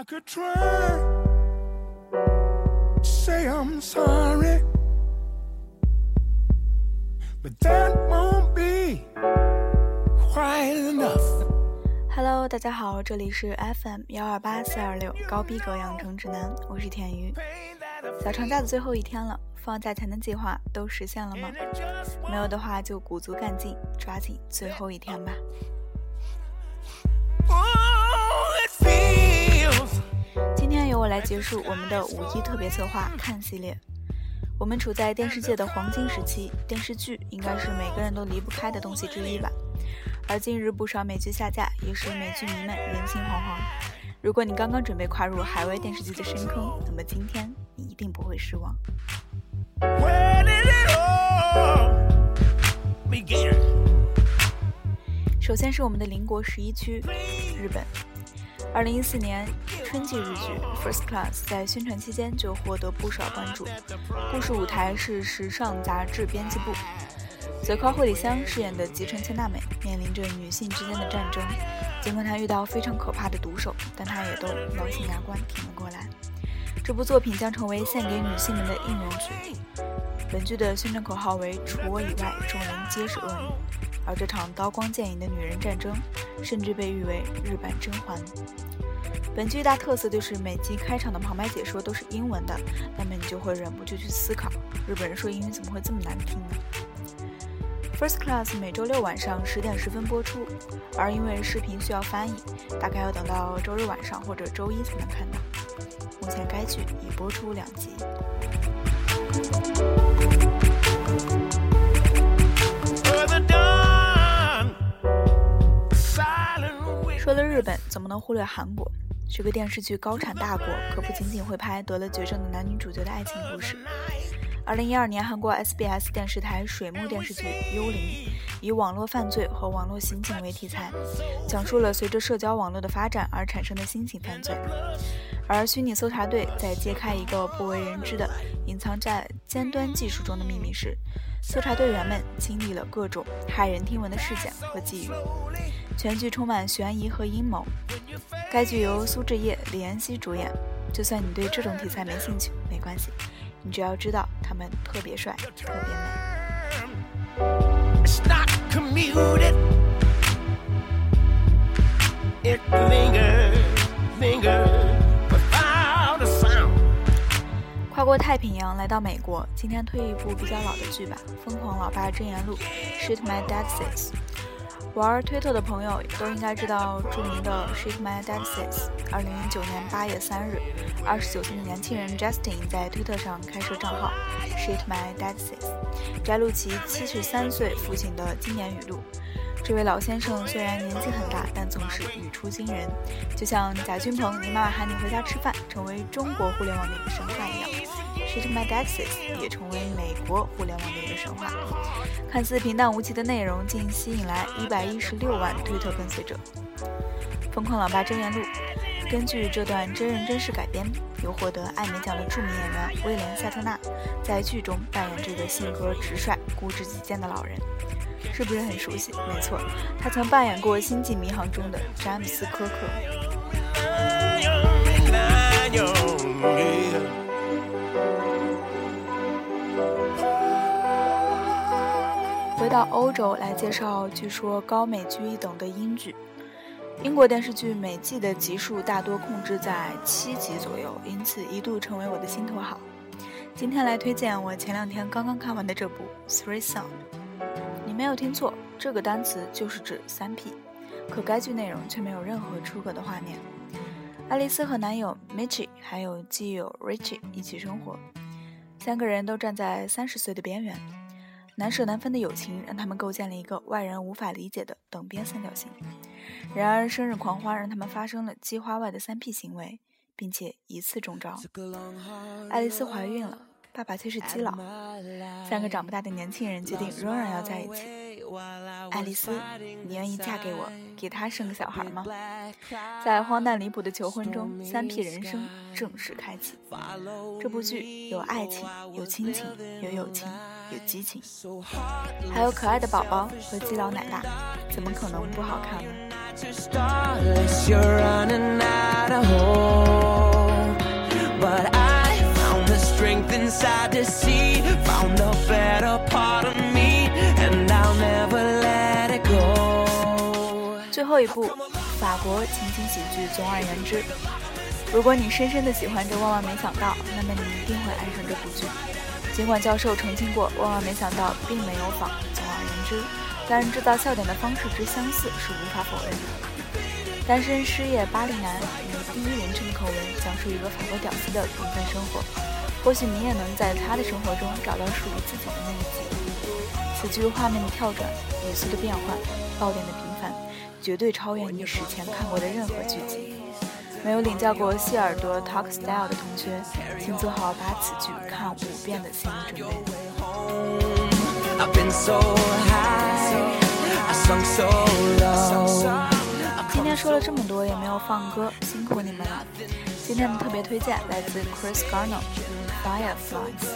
I could try say I'm sorry, but that won't be quite enough. Hello，大家好，这里是 FM 幺二八四二六高逼格养成指南，我是田鱼。小长假的最后一天了，放假前的计划都实现了吗？没有的话就鼓足干劲，抓紧最后一天吧。今天由我来结束我们的五一特别策划看系列。我们处在电视界的黄金时期，电视剧应该是每个人都离不开的东西之一吧。而近日不少美剧下架，也使美剧迷们人心惶惶。如果你刚刚准备跨入海外电视剧的深坑，那么今天你一定不会失望。首先是我们的邻国十一区，日本。二零一四年春季日剧《First Class》在宣传期间就获得不少关注。故事舞台是时尚杂志编辑部，泽靠惠里香饰演的吉川千娜美面临着女性之间的战争。尽管她遇到非常可怕的毒手，但她也都咬紧牙关挺了过来。这部作品将成为献给女性们的应援曲。本剧的宣传口号为“除我以外，众人皆是恶女”，而这场刀光剑影的女人战争，甚至被誉为日版甄嬛。本剧大特色就是每集开场的旁白解说都是英文的，那么你就会忍不住去思考，日本人说英语怎么会这么难听呢？First Class 每周六晚上十点十分播出，而因为视频需要翻译，大概要等到周日晚上或者周一才能看到。目前该剧已播出两集。说了日本，怎么能忽略韩国？这个电视剧高产大国，可不仅仅会拍得了绝症的男女主角的爱情故事。二零一二年，韩国 SBS 电视台水木电视剧《幽灵》以网络犯罪和网络刑警为题材，讲述了随着社交网络的发展而产生的新型犯罪。而虚拟搜查队在揭开一个不为人知的隐藏在尖端技术中的秘密时，搜查队员们经历了各种骇人听闻的事件和际遇。全剧充满悬疑和阴谋。该剧由苏志烨、李妍希主演。就算你对这种题材没兴趣，没关系，你只要知道他们特别帅、特别美。跨过太平洋来到美国，今天推一部比较老的剧吧，《疯狂老爸真言录》（Shit My Dad Says）。玩推特的朋友都应该知道著名的 Shit My Dad Says。二零零九年八月三日，二十九岁的年轻人 Justin 在推特上开设账号 Shit My Dad Says，摘录其七十三岁父亲的经典语录。这位老先生虽然年纪很大，但总是语出惊人，就像贾君鹏，你妈妈喊你回家吃饭，成为中国互联网的一个神话一样。Shit My Dad Says 也成为美国互联网的一个神话。看似平淡无奇的内容，竟吸引来一百一十六万推特跟随者。《疯狂老爸真言录》根据这段真人真事改编，由获得艾美奖的著名演员威廉·塞特纳在剧中扮演这个性格直率、固执己见的老人。是不是很熟悉？没错，他曾扮演过《星际迷航》中的詹姆斯·科克。欧洲来介绍，据说高美剧一等的英剧。英国电视剧每季的集数大多控制在七集左右，因此一度成为我的心头好。今天来推荐我前两天刚刚看完的这部《Three Song》。你没有听错，这个单词就是指三 P，可该剧内容却没有任何出格的画面。爱丽丝和男友 Mitchie 还有基友 Richie 一起生活，三个人都站在三十岁的边缘，难舍难分的友情让他们构建了一个外人无法理解的等边三角形。然而，生日狂欢让他们发生了计划外的三 P 行为，并且一次中招。爱丽丝怀孕了。爸爸却是基佬，三个长不大的年轻人决定仍然要在一起。爱丽丝，你愿意嫁给我，给他生个小孩吗？在荒诞离谱的求婚中，三 P 人生正式开启。这部剧有爱情，有亲情，有友情，有激情，还有可爱的宝宝和基佬奶爸，怎么可能不好看呢？Strength inside to see, found a better part of me, and I'll never let it go. 最后一部法国情景喜剧《总而言之》，如果你深深的喜欢着《万万没想到》，那么你一定会爱上这部剧。尽管教授澄清过，《万万没想到》并没有仿《总而言之》，但制造笑点的方式之相似是无法否认的。单身失业巴黎男以第一人称口吻讲述一个法国屌丝的平凡生活，或许你也能在他的生活中找到属于自己的那一集。此剧画面的跳转、语速的变换、爆点的频繁，绝对超越你史前看过的任何剧集。没有领教过谢耳朵 Talk Style 的同学，请做好把此剧看五遍的心理准备。I've been so high, I sunk so low. 今天说了这么多，也没有放歌，辛苦你们了。今天的特别推荐来自 Chris Garner，《Fireflies》。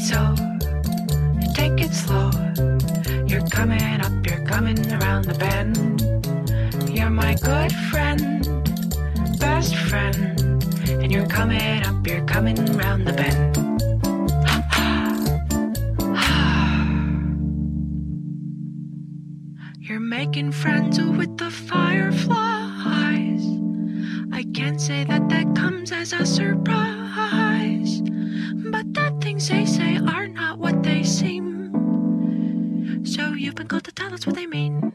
So take it slow. You're coming up, you're coming around the bend. You're my good friend, best friend. And you're coming up, you're coming around the bend. You're making friends with the fireflies. I can't say that that comes as a surprise. Us what they mean.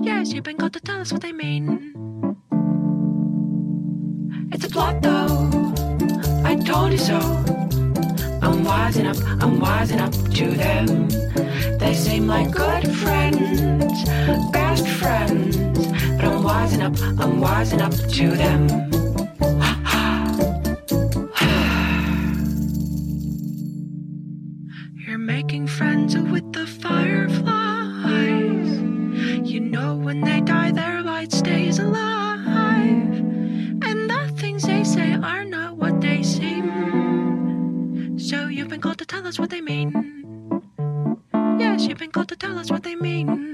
Yes, you've been called to tell us what they mean. It's a plot though. I told you so. I'm wising up, I'm wising up to them. They seem like good friends, best friends. But I'm wising up, I'm wising up to them. You're making friends us what they mean. Yes, you've been called to tell us what they mean.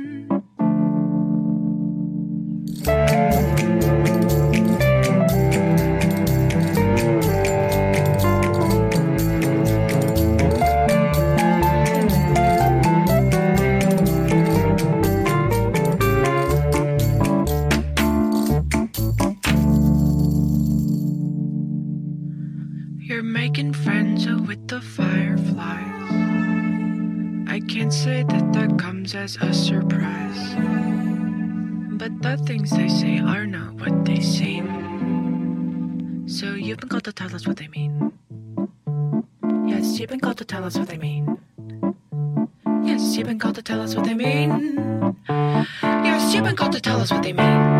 Say are not what they seem. So you've been called to tell us what they mean. Yes, you've been called to tell us what they mean. Yes, you've been called to tell us what they mean. Yes, you've been called to tell us what they mean.《